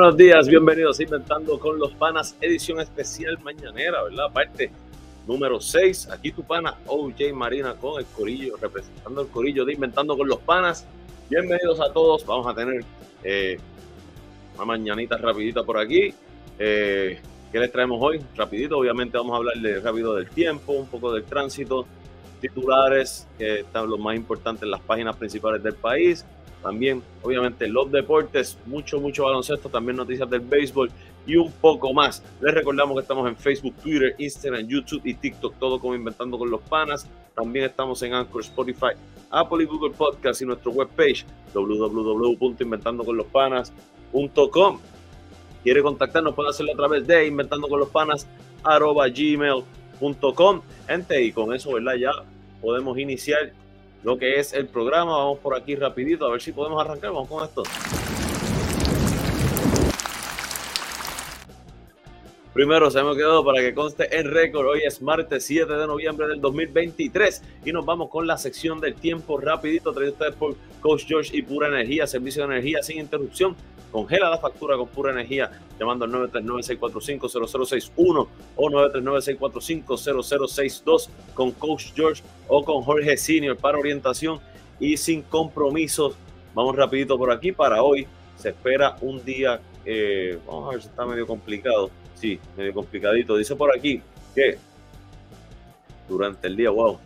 Buenos días, bienvenidos a Inventando con los Panas, edición especial mañanera, ¿verdad? Parte número 6. Aquí tu pana OJ Marina con el corillo, representando el corillo de Inventando con los Panas. Bienvenidos a todos. Vamos a tener eh, una mañanita rapidita por aquí. Eh, ¿Qué les traemos hoy? Rapidito, obviamente vamos a hablar de rápido del tiempo, un poco del tránsito, titulares que están los más importantes en las páginas principales del país. También, obviamente, los deportes, mucho, mucho baloncesto, también noticias del béisbol y un poco más. Les recordamos que estamos en Facebook, Twitter, Instagram, YouTube y TikTok, todo como Inventando con los Panas. También estamos en Anchor, Spotify, Apple y Google Podcast y nuestra webpage www.inventandoconlospanas.com. Quiere contactarnos, puede hacerlo a través de inventando con los panas gmail.com. Gente, y con eso, ¿verdad? Ya podemos iniciar lo que es el programa. Vamos por aquí rapidito a ver si podemos arrancar. Vamos con esto. Primero se me quedado para que conste en récord. Hoy es martes 7 de noviembre del 2023 y nos vamos con la sección del tiempo rapidito traído ustedes por Coach George y Pura Energía, servicio de energía sin interrupción. Congela la factura con Pura Energía llamando al 939-645-0061 o 939-645-0062 con Coach George o con Jorge Senior para orientación y sin compromisos. Vamos rapidito por aquí para hoy. Se espera un día, eh, vamos a ver si está medio complicado Sí, medio complicadito. Dice por aquí que durante el día, wow,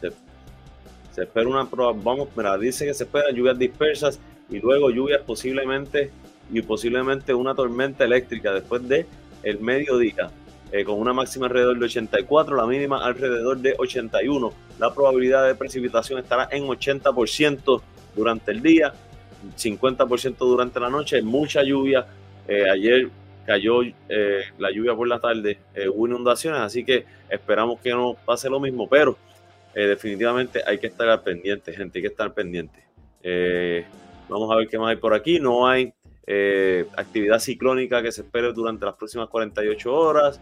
se, espera una vamos, mira, dice que se esperan lluvias dispersas y luego lluvias posiblemente y posiblemente una tormenta eléctrica después de el mediodía. Eh, con una máxima alrededor de 84, la mínima alrededor de 81. La probabilidad de precipitación estará en 80% durante el día, 50% durante la noche, mucha lluvia. Eh, ayer cayó eh, la lluvia por la tarde, eh, hubo inundaciones, así que esperamos que no pase lo mismo, pero definitivamente hay que estar pendiente, gente, hay que estar pendiente. vamos a ver qué más hay por aquí, no hay actividad ciclónica que se espere durante las próximas 48 horas,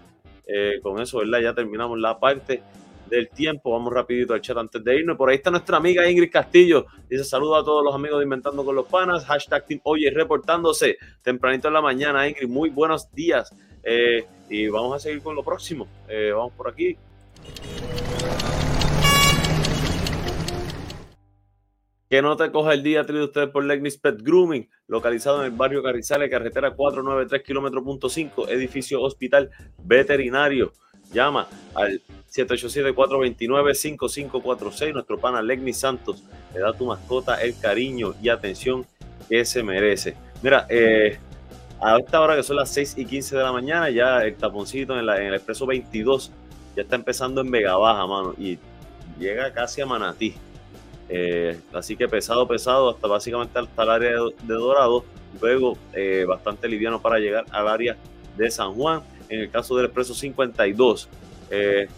con eso, ¿verdad? Ya terminamos la parte del tiempo. Vamos rapidito al chat antes de irnos. Por ahí está nuestra amiga Ingrid Castillo. Dice saludo a todos los amigos de Inventando con los Panas. Hashtag Team Oye reportándose tempranito en la mañana. Ingrid, muy buenos días. Eh, y vamos a seguir con lo próximo. Eh, vamos por aquí. Que no te coja el día traído ustedes por Legnis Pet Grooming, localizado en el barrio Carrizales, carretera 493 kilómetro 5, edificio hospital veterinario. Llama al 787-429-5546. Nuestro pana Legni Santos le da a tu mascota el cariño y atención que se merece. Mira, eh, a esta hora que son las 6 y 15 de la mañana, ya el taponcito en, el expreso 22 ya está empezando en Vega Baja, mano, y llega casi a Manatí. Eh, así que pesado, pesado, hasta básicamente hasta el área de, Dorado. Luego, eh, bastante liviano para llegar al área de San Juan. En el caso del expreso 52, eh,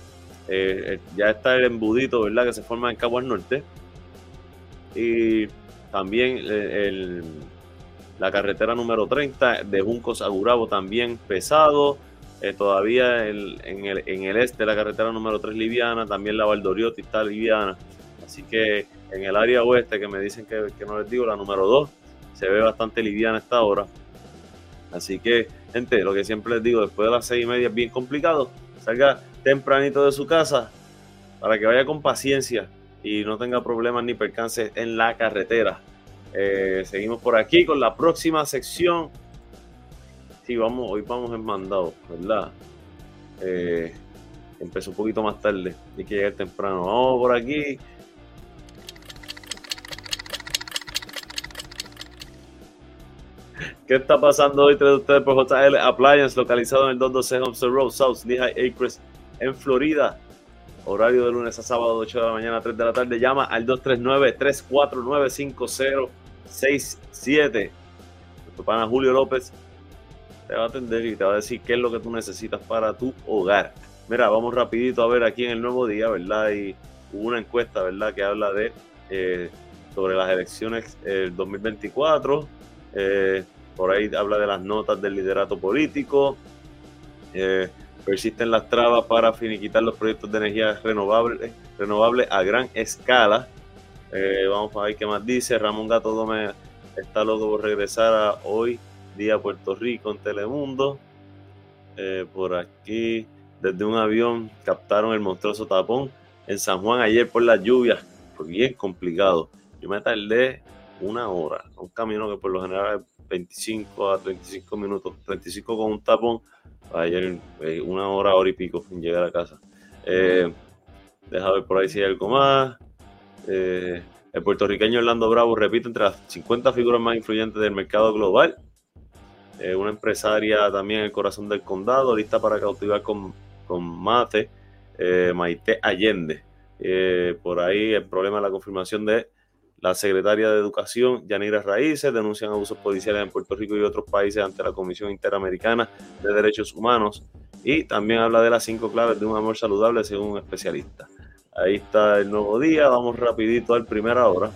ya está el embudito, ¿verdad? Que se forma en Cabo al Norte. Y también la carretera número 30 de Juncos a Gurabo también pesado. todavía en, el, este la carretera número 3 liviana, también la Valdoriotti está liviana. Así que en el área oeste, que me dicen que, que no les digo, la número 2 se ve bastante liviana esta hora. Así que, gente, lo que siempre les digo, después de las seis y media es bien complicado. Salga tempranito de su casa para que vaya con paciencia y no tenga problemas ni percances en la carretera. Eh, seguimos por aquí con la próxima sección. Sí, vamos, hoy vamos en mandado, ¿verdad? Eh, empezó un poquito más tarde, hay que llegar temprano. Vamos por aquí ¿Qué está pasando hoy entre ustedes por JL Appliance, localizado en el 212 Homestead Road, South Lehigh Acres, en Florida? Horario de lunes a sábado, 8 de la mañana a 3 de la tarde. Llama al 239-349-5067. Tu pana Julio López te va a atender y te va a decir qué es lo que tú necesitas para tu hogar. Mira, vamos rapidito a ver aquí en el nuevo día, ¿verdad? Y hubo una encuesta, ¿verdad? Que habla de eh, sobre las elecciones del 2024. Eh, por ahí habla de las notas del liderato político. Eh, persisten las trabas para finiquitar los proyectos de energía renovable, renovable a gran escala. Eh, vamos a ver qué más dice. Ramón Gato Gómez está loco por regresar a hoy día Puerto Rico en Telemundo. Eh, por aquí, desde un avión, captaron el monstruoso tapón en San Juan ayer por las lluvias. Fue bien complicado. Yo me tardé una hora, un camino que por lo general 25 a 35 minutos, 35 con un tapón, ayer eh, una hora, hora y pico en llegar a casa. Eh, deja ver por ahí si hay algo más. Eh, el puertorriqueño Orlando Bravo repite entre las 50 figuras más influyentes del mercado global. Eh, una empresaria también en el corazón del condado, lista para cautivar con, con mate, Maite Allende. por ahí el problema de la confirmación de la secretaria de Educación, Yanira Raíces, denuncian abusos policiales en Puerto Rico y otros países ante la Comisión Interamericana de Derechos Humanos. Y también habla de las cinco claves de un amor saludable según un especialista. Ahí está el nuevo día. Vamos rapidito al primera hora.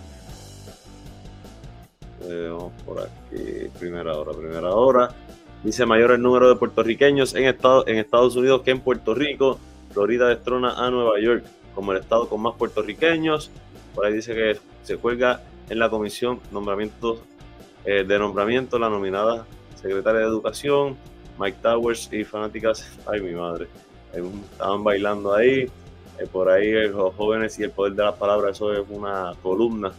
Eh, vamos por aquí. Primera hora, primera hora. Dice mayor el número de puertorriqueños en, estado, en Estados Unidos que en Puerto Rico. Florida destrona a Nueva York como el estado con más puertorriqueños. Por ahí dice que se cuelga en la comisión nombramientos, eh, de nombramiento la nominada secretaria de Educación, Mike Towers y fanáticas. Ay, mi madre. Estaban bailando ahí. Eh, por ahí los jóvenes y el poder de las palabras, eso es una columna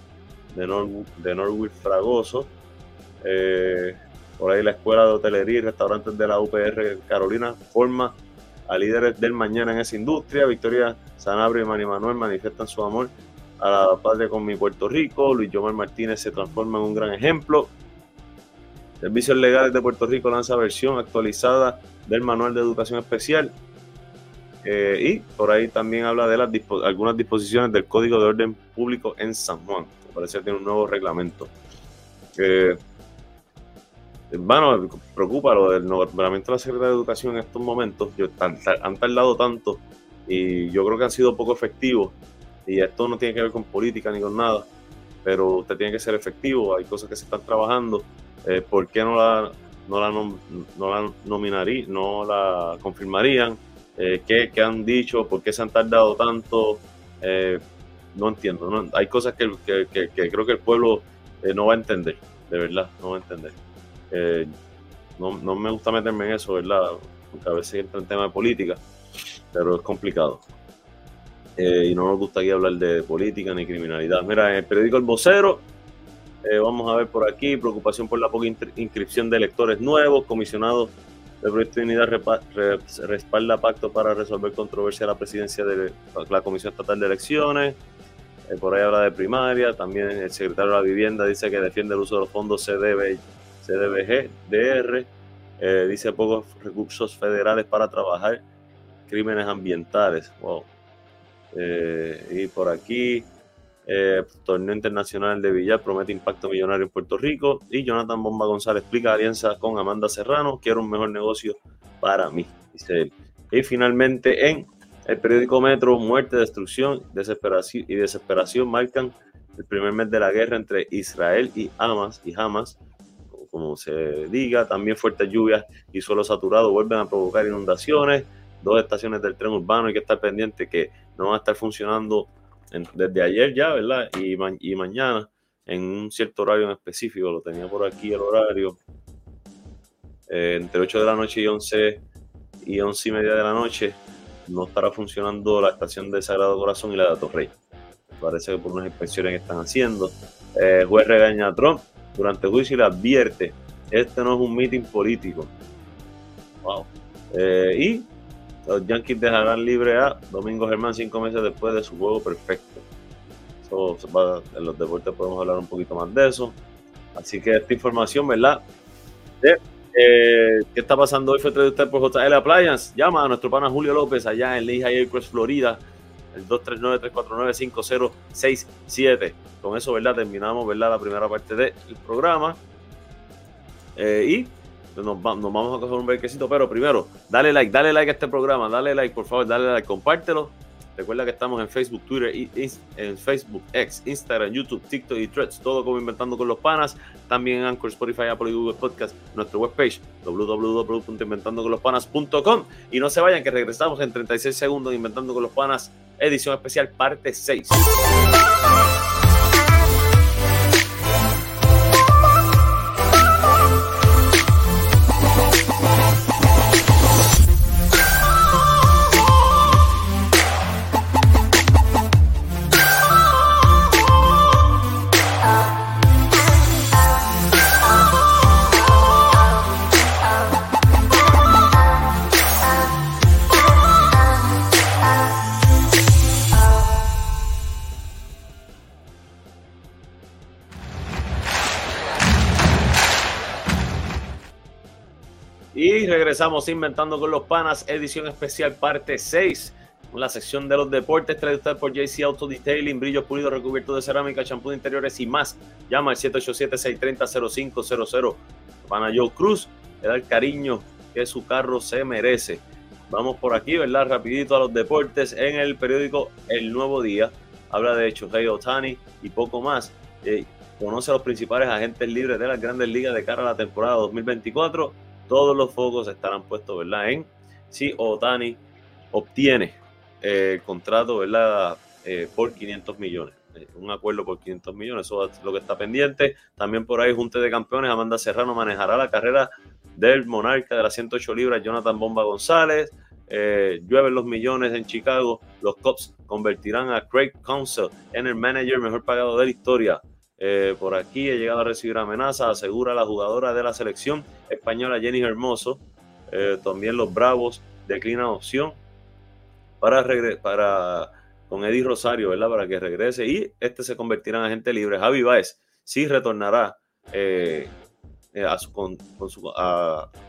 de, Nor de Norwood Fragoso. Eh, por ahí la Escuela de Hotelería y Restaurantes de la UPR Carolina forma a líderes del mañana en esa industria. Victoria Sanabria y Mari Manuel manifiestan su amor a la patria con mi Puerto Rico. Luis Yomar Martínez se transforma en un gran ejemplo. Servicios Legales de Puerto Rico lanza versión actualizada del Manual de Educación Especial. Eh, y por ahí también habla de las algunas disposiciones del Código de Orden Público en San Juan. parece que tiene un nuevo reglamento. Eh, bueno, preocupa lo del nombramiento de la Secretaría de Educación en estos momentos. Yo, han tardado tanto y yo creo que han sido poco efectivos. Y esto no tiene que ver con política ni con nada, pero usted tiene que ser efectivo. Hay cosas que se están trabajando. Eh, ¿Por qué no la, no la, no la nominarían, no la confirmarían? eh, qué, han dicho, por qué se han tardado tanto, eh, no entiendo. Hay cosas que, creo que el pueblo eh, no va a entender, de verdad, no va a entender. Eh, no, me gusta meterme en eso, ¿verdad? Porque a veces entra en tema de política, pero es complicado. Y no nos gusta aquí hablar de política ni criminalidad. Mira, en el periódico El Vocero, vamos a ver por aquí, preocupación por la poca inscripción de electores nuevos, comisionados el proyecto de unidad respalda pacto para resolver controversia a la presidencia de la Comisión Estatal de Elecciones. Eh, por ahí habla de primaria. También el secretario de la Vivienda dice que defiende el uso de los fondos CDB, CDBG, DR. Eh, dice pocos recursos federales para trabajar crímenes ambientales. Wow. Eh, y por aquí eh, torneo internacional de billar promete impacto millonario en Puerto Rico. Y Jonathan Bomba González explica alianza con Amanda Serrano. Quiero un mejor negocio para mí, dice él. Y finalmente en el periódico Metro, muerte, destrucción desesperación y desesperación marcan el primer mes de la guerra entre Israel y Hamas, y Hamas, como se diga. También fuertes lluvias y suelo saturado vuelven a provocar inundaciones. Dos estaciones del tren urbano hay que estar pendiente que no van a estar funcionando desde ayer ya, ¿verdad? Y, y mañana en un cierto horario en específico, lo tenía por aquí el horario, eh, entre 8 de la noche y 11 y 11 y media de la noche, no estará funcionando la estación de Sagrado Corazón y la de Torrey. Parece que por unas inspecciones que están haciendo. Eh, juez regaña a Trump durante el juicio y le advierte, este no es un meeting político. Wow. Eh, y los Yankees dejarán libre a Domingo Germán cinco meses después de su juego perfecto. Eso, en los deportes podemos hablar un poquito más de eso. Así que esta información, ¿verdad? De, eh, ¿Qué está pasando hoy? Fue traído usted por JL Appliance. Llama a nuestro pana Julio López allá en Lehigh Acres, Florida. El 239-349-5067. Con eso, ¿verdad? Terminamos, ¿verdad? La primera parte del programa. Eh, y nos, vamos a coger un brequecito, pero primero, dale like, dale like a este programa, dale like, por favor, dale like, compártelo. Recuerda que estamos en Facebook, Twitter, en Facebook, X, Instagram, YouTube, TikTok y Threads, todo como Inventando con los Panas. También Anchor, Spotify, Apple y Google Podcast, nuestra webpage www.inventandoconlospanas.com. Y no se vayan, que regresamos en 36 segundos Inventando con los Panas, edición especial, parte 6. Regresamos inventando con los panas, edición especial parte 6. La sección de los deportes usted por JC Auto Detailing, brillos pulidos recubiertos de cerámica, champú de interiores y más. Llama al 787-630-0500. Pana Joe Cruz le da el cariño que su carro se merece. Vamos por aquí, ¿verdad? Rapidito a los deportes en el periódico El Nuevo Día. Habla de Shohei Otani y poco más. Eh, conoce a los principales agentes libres de las grandes ligas de cara a la temporada 2024 todos los focos estarán puestos, ¿verdad? En si Otani obtiene eh, el contrato, ¿verdad? Eh, por 500 millones. Eh, un acuerdo por 500 millones, eso es lo que está pendiente. También por ahí, Junte de Campeones, Amanda Serrano manejará la carrera del monarca de las 108 libras, Jonathan Bomba González. llueven los millones en Chicago. Los Cubs convertirán a Craig Council en el manager mejor pagado de la historia. Por aquí he llegado a recibir amenazas, asegura la jugadora de la selección española Jenny Hermoso. Eh, también los Bravos declinan opción para, para con Eddie Rosario, ¿verdad? Para que regrese y este se convertirá en agente libre. Javi Baez sí retornará eh, a su, con, su,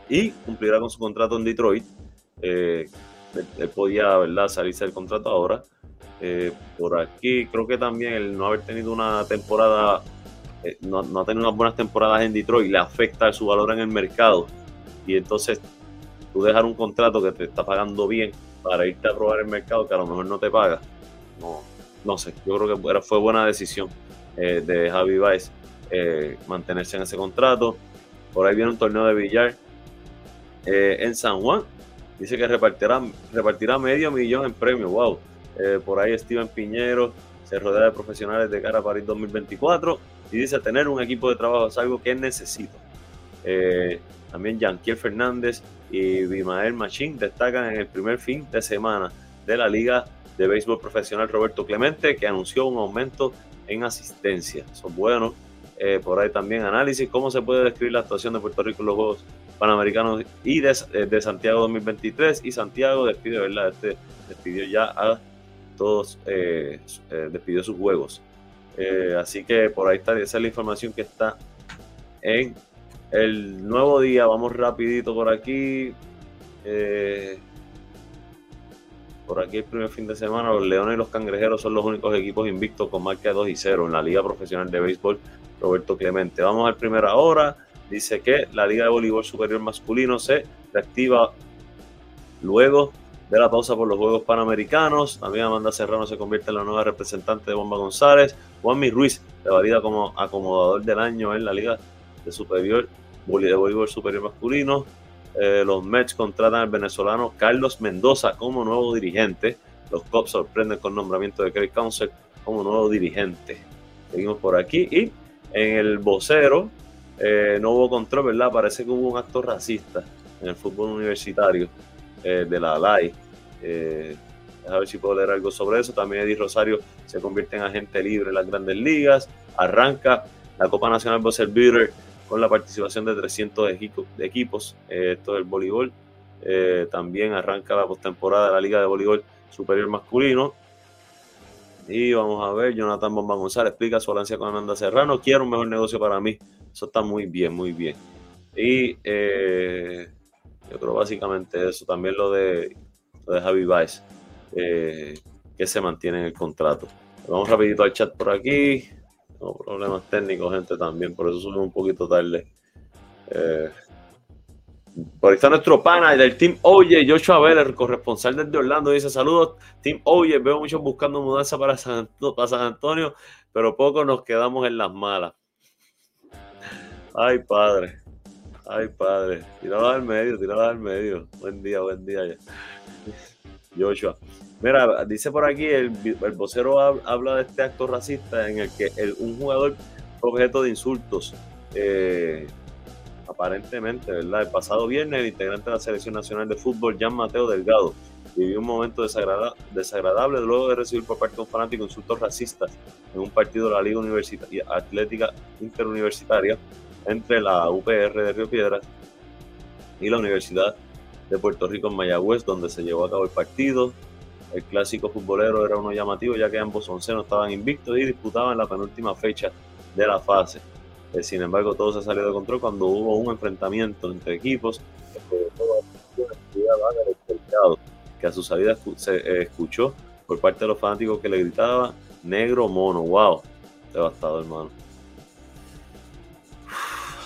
y cumplirá con su contrato en Detroit. él, podía, ¿verdad? Salirse del contrato ahora. Eh, por aquí creo que también el no haber tenido una temporada, eh, no, no, ha tenido unas buenas temporadas en Detroit le afecta su valor en el mercado. Y entonces tú dejar un contrato que te está pagando bien para irte a probar el mercado que a lo mejor no te paga. No, no sé, yo creo que fue buena decisión eh, de Javi Baez mantenerse en ese contrato. Por ahí viene un torneo de billar en San Juan. Dice que repartirá, repartirá medio millón en premios. Wow eh, por ahí Steven Piñero se rodea de profesionales de cara a París 2024 y dice tener un equipo de trabajo es algo que necesito. Eh, también Yanquiel Fernández y Bimael Machín destacan en el primer fin de semana de la Liga de Béisbol Profesional Roberto Clemente, que anunció un aumento en asistencia. Son buenos. Eh, por ahí también análisis, cómo se puede describir la actuación de Puerto Rico en los Juegos Panamericanos y de, de Santiago 2023. Y Santiago despide, ¿verdad? Este despidió ya a todos eh, eh, despidió sus juegos. Eh, así que por ahí está, esa es la información que está en el nuevo día. Vamos rapidito por aquí. por aquí el primer fin de semana, los Leones y los Cangrejeros son los únicos equipos invictos con marca 2 y 0 en la Liga Profesional de Béisbol Roberto Clemente. Vamos al primera hora. Dice que la Liga de Voleibol Superior Masculino se reactiva luego de la pausa por los Juegos Panamericanos. También Amanda Serrano se convierte en la nueva representante de Bomba González. Juanmi Ruiz valida como acomodador del año en la Liga de Superior de Voleibol Superior Masculino. Eh, los Mets contratan al venezolano Carlos Mendoza como nuevo dirigente. Los Cubs sorprenden con nombramiento de Craig Council como nuevo dirigente. Seguimos por aquí. Y en el vocero eh, no hubo control, ¿verdad? Parece que hubo un acto racista en el fútbol universitario eh, de la LAI. Eh, a ver si puedo leer algo sobre eso. También Eddie Rosario se convierte en agente libre en las grandes ligas. Arranca la Copa Nacional Buzzer Beater con la participación de 300 de equipos. Eh, esto del voleibol. Eh, también arranca la postemporada de la Liga de Voleibol Superior Masculino. Y vamos a ver, Jonathan Bomba González explica su alianza con Amanda Serrano. Quiero un mejor negocio para mí. Eso está muy bien, muy bien. Y yo creo básicamente eso. También lo de, lo de Javi Baez, eh, que se mantiene en el contrato. Vamos rapidito al chat por aquí. No, problemas técnicos, gente, también. Por eso subimos un poquito tarde. Eh, por ahí está nuestro pana del Team Oye, Joshua Vélez, corresponsal desde Orlando, dice saludos. Team Oye, veo muchos buscando mudanza para San, San Antonio, pero pocos nos quedamos en las malas. Ay, padre. Ay, padre. Tirado al medio, tirado al medio. Buen día, buen día. Joshua. Mira, dice por aquí, el, el vocero habla de este acto racista en el que un jugador fue objeto de insultos. Eh, aparentemente, ¿verdad? El pasado viernes, integrante de la Selección Nacional de Fútbol, Jan Mateo Delgado, vivió un momento desagradable, desagradable luego de recibir por parte de un fanático insultos racistas en un partido de la Liga Universitaria, Atlética Interuniversitaria entre la UPR de Río Piedras y la Universidad de Puerto Rico en Mayagüez, donde se llevó a cabo el partido. El clásico futbolero era uno llamativo, ya que ambos oncenos estaban invictos y disputaban la penúltima fecha de la fase. Eh, sin embargo, todo se salió de control cuando hubo un enfrentamiento entre equipos que a su salida se eh, escuchó por parte de los fanáticos que le gritaban negro mono. ¡Wow! Devastado, hermano.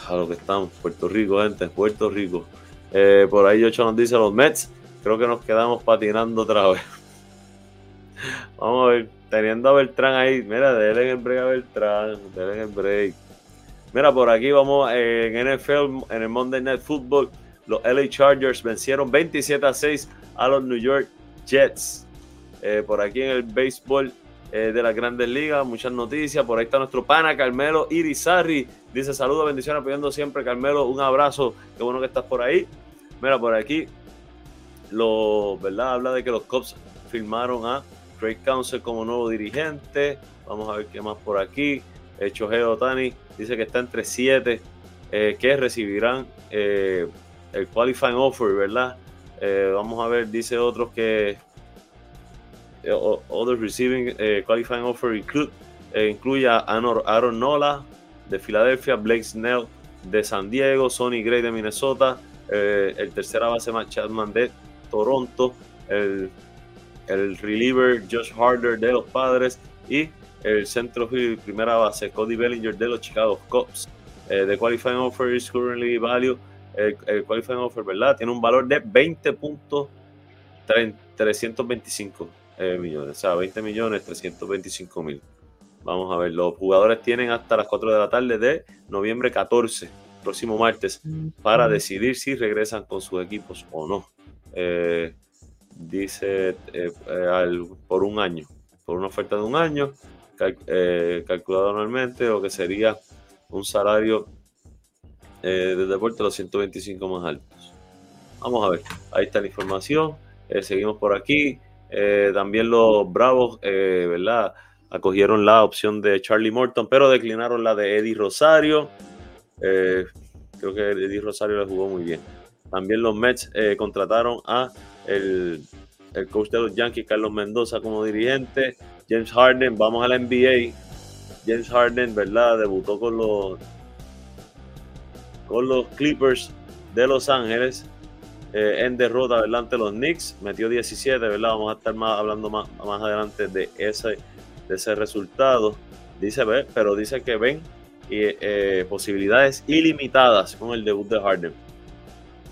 A lo que estamos, Puerto Rico, gente, Puerto Rico. Eh, por ahí Ocho nos dice los Mets. Creo que nos quedamos patinando otra vez. Vamos a ver, teniendo a Beltrán ahí. Mira, denle el break a Beltrán. Denle el break. Mira, por aquí vamos eh, en NFL, en el Monday Night Football. Los LA Chargers vencieron 27 a 6 a los New York Jets. Eh, por aquí en el béisbol eh, de las grandes ligas, muchas noticias. Por ahí está nuestro pana Carmelo Irizarri. Dice saludos, bendiciones, apoyando siempre. Carmelo, un abrazo. Qué bueno que estás por ahí. Mira, por aquí, lo, ¿verdad? Habla de que los Cubs firmaron a Craig Council como nuevo dirigente. Vamos a ver qué más por aquí. Eh, Chohei Otani dice que está entre siete eh, que recibirán el qualifying offer, ¿verdad? Vamos a ver, dice otros que other receiving qualifying offer include, incluye a Aaron Nola de Filadelfia, Blake Snell de San Diego, Sonny Gray de Minnesota, el tercera base Matt Chapman de Toronto, el, el reliever Josh Harder de los Padres y el centro primera base Cody Bellinger de los Chicago Cubs. Eh, the qualifying offer is currently value. El, qualifying offer, ¿verdad? Tiene un valor de 20.325 eh, millones. O sea, 20 millones 325 mil. Vamos a ver, los jugadores tienen hasta las 4 de la tarde de noviembre 14, próximo martes, para decidir si regresan con sus equipos o no. Eh, dice eh, por un año, por una oferta de un año, eh, calculado anualmente, o que sería un salario de deporte los 125 más altos. Vamos a ver, ahí está la información. Seguimos por aquí. También los Bravos, ¿verdad? Acogieron la opción de Charlie Morton, pero declinaron la de Eddie Rosario. creo que Eddie Rosario le jugó muy bien. También los Mets contrataron a el, el coach de los Yankees, Carlos Mendoza, como dirigente. James Harden, vamos a la NBA. James Harden, ¿verdad? Debutó con los con los Clippers de Los Ángeles eh, en derrota, ¿verdad? Ante los Knicks. Metió 17, ¿verdad? Vamos a estar más, hablando más, más adelante de ese, de ese resultado. Dice, pero dice que ven eh, posibilidades ilimitadas con el debut de Harden.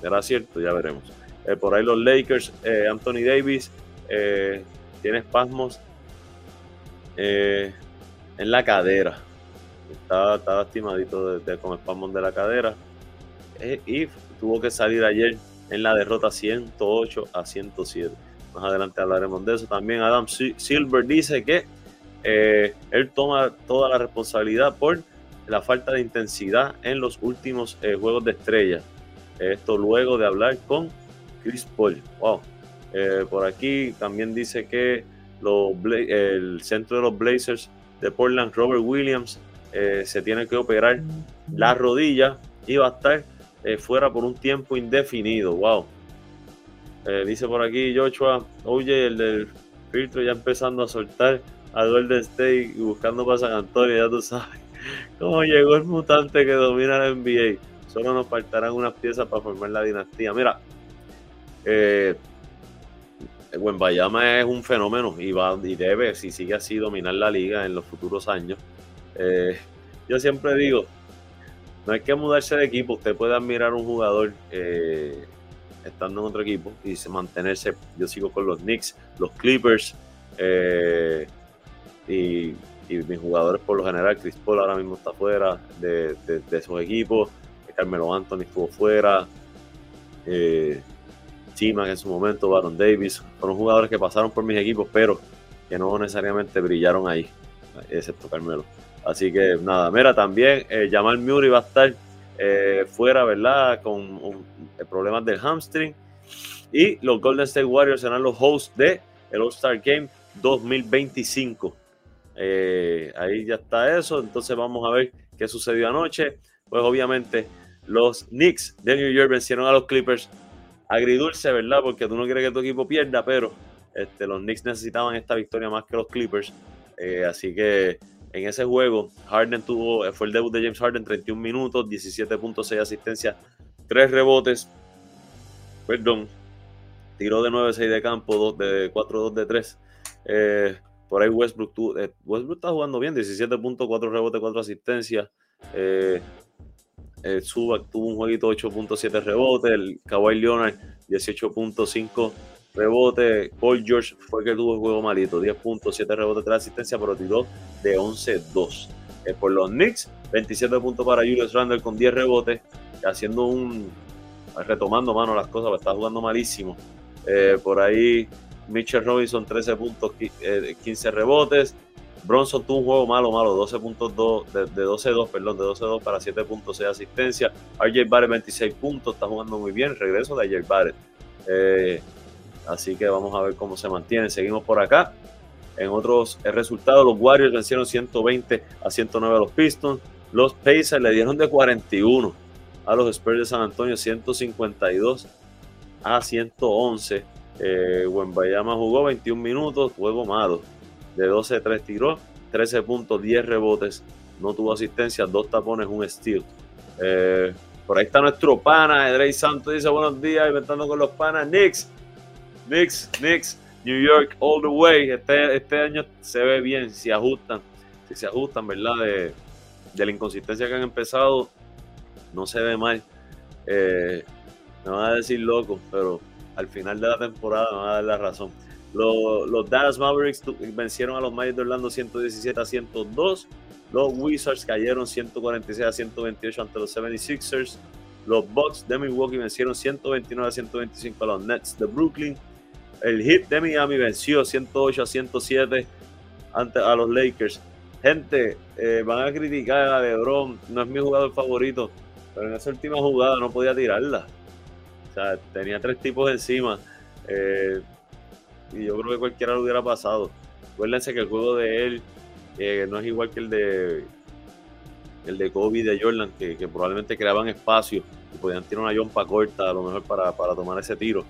¿Será cierto? Ya veremos. Eh, por ahí los Lakers, Anthony Davis tiene espasmos en la cadera. Estaba, estaba lastimadito de, con el palmón de la cadera. Y tuvo que salir ayer en la derrota 108 a 107. Más adelante hablaremos de eso. También Adam Silver dice que eh, él toma toda la responsabilidad por la falta de intensidad en los últimos juegos de estrella. Esto luego de hablar con Chris Paul. Wow. por aquí también dice que el centro de los Blazers de Portland, Robert Williams, eh, se tiene que operar la rodilla y va a estar eh, fuera por un tiempo indefinido. Wow. Eh, dice por aquí Joshua, oye, el del filtro ya empezando a soltar a Golden State y buscando para San Antonio, ya tú sabes cómo llegó el mutante que domina la NBA. Solo nos faltarán unas piezas para formar la dinastía. Mira, eh, Bayama es un fenómeno y, va, y debe, si sigue así, dominar la liga en los futuros años. Eh, yo siempre digo, no hay que mudarse de equipo, usted puede admirar un jugador eh, estando en otro equipo y mantenerse. Yo sigo con los Knicks, los Clippers eh, y, mis jugadores por lo general. Chris Paul ahora mismo está fuera de, de, esos equipos. Carmelo Anthony estuvo fuera. Eh, en su momento, Baron Davis, fueron jugadores que pasaron por mis equipos, pero que no necesariamente brillaron ahí, excepto Carmelo. Así que nada, mira, también eh, Jamal va a estar eh, fuera, ¿verdad? Con problemas del hamstring. Y los Golden State Warriors serán los hosts de el All-Star Game 2025. Eh, ahí ya está eso. Entonces vamos a ver qué sucedió anoche. Pues obviamente los Knicks de New York vencieron a los Clippers agridulce, ¿verdad? Porque tú no quieres que tu equipo pierda, pero este, los Knicks necesitaban esta victoria más que los Clippers. Eh, así que en ese juego, Harden tuvo, eh, fue el debut de James Harden, 31 minutos, 17.6 asistencias, 3 rebotes, perdón, tiró de 9-6 de campo, 2 de 4-2 de 3. Eh, por ahí Westbrook, eh, Westbrook está jugando bien, 17 puntos, 4 rebotes, 4 asistencias. Eh, eh tuvo un jueguito 8.7 rebotes, el Kawhi Leonard 18.5 rebotes, Paul George fue que tuvo el juego malito, 10.7 rebotes, 3 asistencias, pero tiró de 11-2. por los Knicks, 27 puntos para Julius Randle con 10 rebotes, haciendo un, retomando mano las cosas, está jugando malísimo. por ahí Mitchell Robinson 13 puntos, 15 eh, rebotes. Bronson tuvo un juego malo, malo, 12.2, de, de 12-2, perdón, de 12-2 para 7.6 asistencia. RJ Barrett 26 puntos, está jugando muy bien, regreso de RJ Barrett. Eh, así que vamos a ver cómo se mantiene. Seguimos por acá. En otros resultados, los Warriors vencieron 120 a 109 a los Pistons. Los Pacers le dieron de 41 a los Spurs de San Antonio, 152 a 111. Eh, Wembayama jugó 21 minutos, juego malo. De 12-3 tiró, 13 puntos, 10 rebotes, no tuvo asistencia, dos tapones, un steal. Eh, por ahí está nuestro pana, Edrey Santos, dice buenos días, inventando con los panas. Knicks, Knicks, Knicks, New York, all the way. Este, este año se ve bien, si ajustan, si se ajustan, ¿verdad? De, la inconsistencia que han empezado, no se ve mal. Eh, me van a decir loco, pero al final de la temporada me va a dar la razón. Los, los Dallas Mavericks vencieron a los Magic de Orlando 117 a 102. Los Wizards cayeron 146 a 128 ante los 76ers. Los Bucks de Milwaukee vencieron 129 a 125 a los Nets de Brooklyn. El Heat de Miami venció 108 a 107 ante a los Lakers. Gente, eh, van a criticar a LeBron, no es mi jugador favorito, pero en esa última jugada no podía tirarla sea, tenía tres tipos encima. Eh, y yo creo que cualquiera lo hubiera pasado. Acuérdense que el juego de él eh, no es igual que el de el de Kobe de Jordan, que, probablemente creaban espacio y podían tirar una jumpa corta a lo mejor para, tomar ese tiro.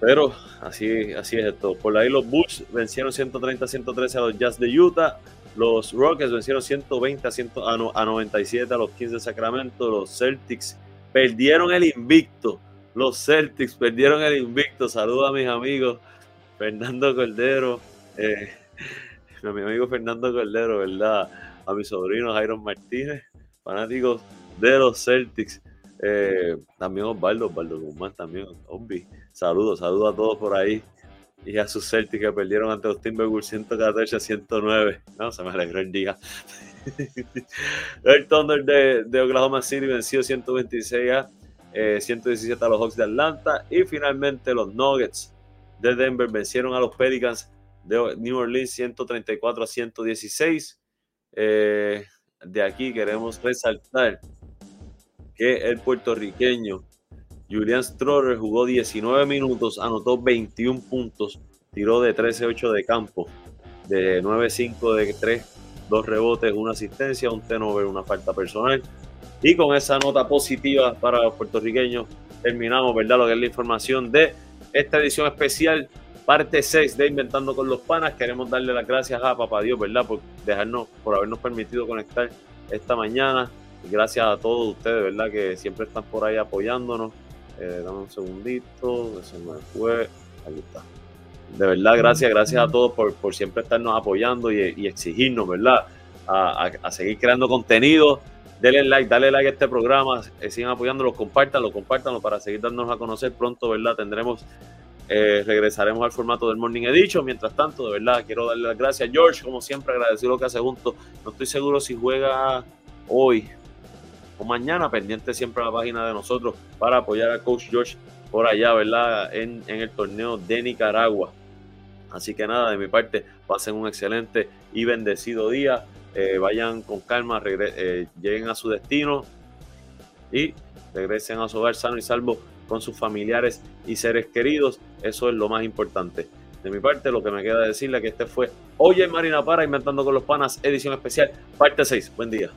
Pero así, así es esto. Por ahí los Bulls vencieron 130-113 a los Jazz de Utah. Los Rockets vencieron 120 a, a 97 a los Kings de Sacramento. Los Celtics Perdieron el invicto. Los Celtics perdieron el invicto. Saludos a mis amigos. Fernando Cordero. Eh, a mi amigo Fernando Cordero, ¿verdad? A mi sobrino Jairo Martínez, fanáticos de los Celtics. Eh, también Osvaldo, Osvaldo Guzmán también, Ombi. Saludos, saludos a todos por ahí. Y a sus Celtics que perdieron ante los Timberwolves 114 a 109. No, se me alegró el día. el Thunder de, Oklahoma City venció 126 a 117 eh, a los Hawks de Atlanta. Y finalmente los Nuggets de Denver vencieron a los Pelicans de New Orleans 134 a 116. Eh, de aquí queremos resaltar que el puertorriqueño Julian Stroller jugó 19 minutos, anotó 21 puntos, tiró de 13-8 de campo, de 9-5 de 3 dos rebotes, una asistencia, un turnover, una falta personal. Y con esa nota positiva para los puertorriqueños terminamos, ¿verdad? Lo que es la información de esta edición especial, parte 6 de Inventando con los Panas. Queremos darle las gracias a Papá Dios, ¿verdad? Por dejarnos, por habernos permitido conectar esta mañana. Gracias a todos ustedes, ¿verdad? Que siempre están por ahí apoyándonos. Eh, dame un segundito, se me fue. Ahí está de verdad, gracias, gracias a todos por, por siempre estarnos apoyando y, exigirnos, ¿verdad? A, seguir creando contenido. Denle like, dale like a este programa, eh, sigan apoyándolo, compártanlo, compártanlo para seguir dándonos a conocer pronto, ¿verdad? Tendremos, eh, regresaremos al formato del Morning Edition. Mientras tanto, de verdad, quiero darle las gracias a George, como siempre, agradecer lo que hace junto. No estoy seguro si juega hoy o mañana, pendiente siempre a la página de nosotros para apoyar a Coach George por allá, ¿verdad? En, en el torneo de Nicaragua. Así que nada, de mi parte, pasen un excelente y bendecido día. Eh, vayan con calma, eh, lleguen a su destino y regresen a su hogar sano y salvo con sus familiares y seres queridos. Eso es lo más importante. De mi parte, lo que me queda decirle que este fue Oye Marina Para, Inventando con los Panas, edición especial, parte 6. Buen día.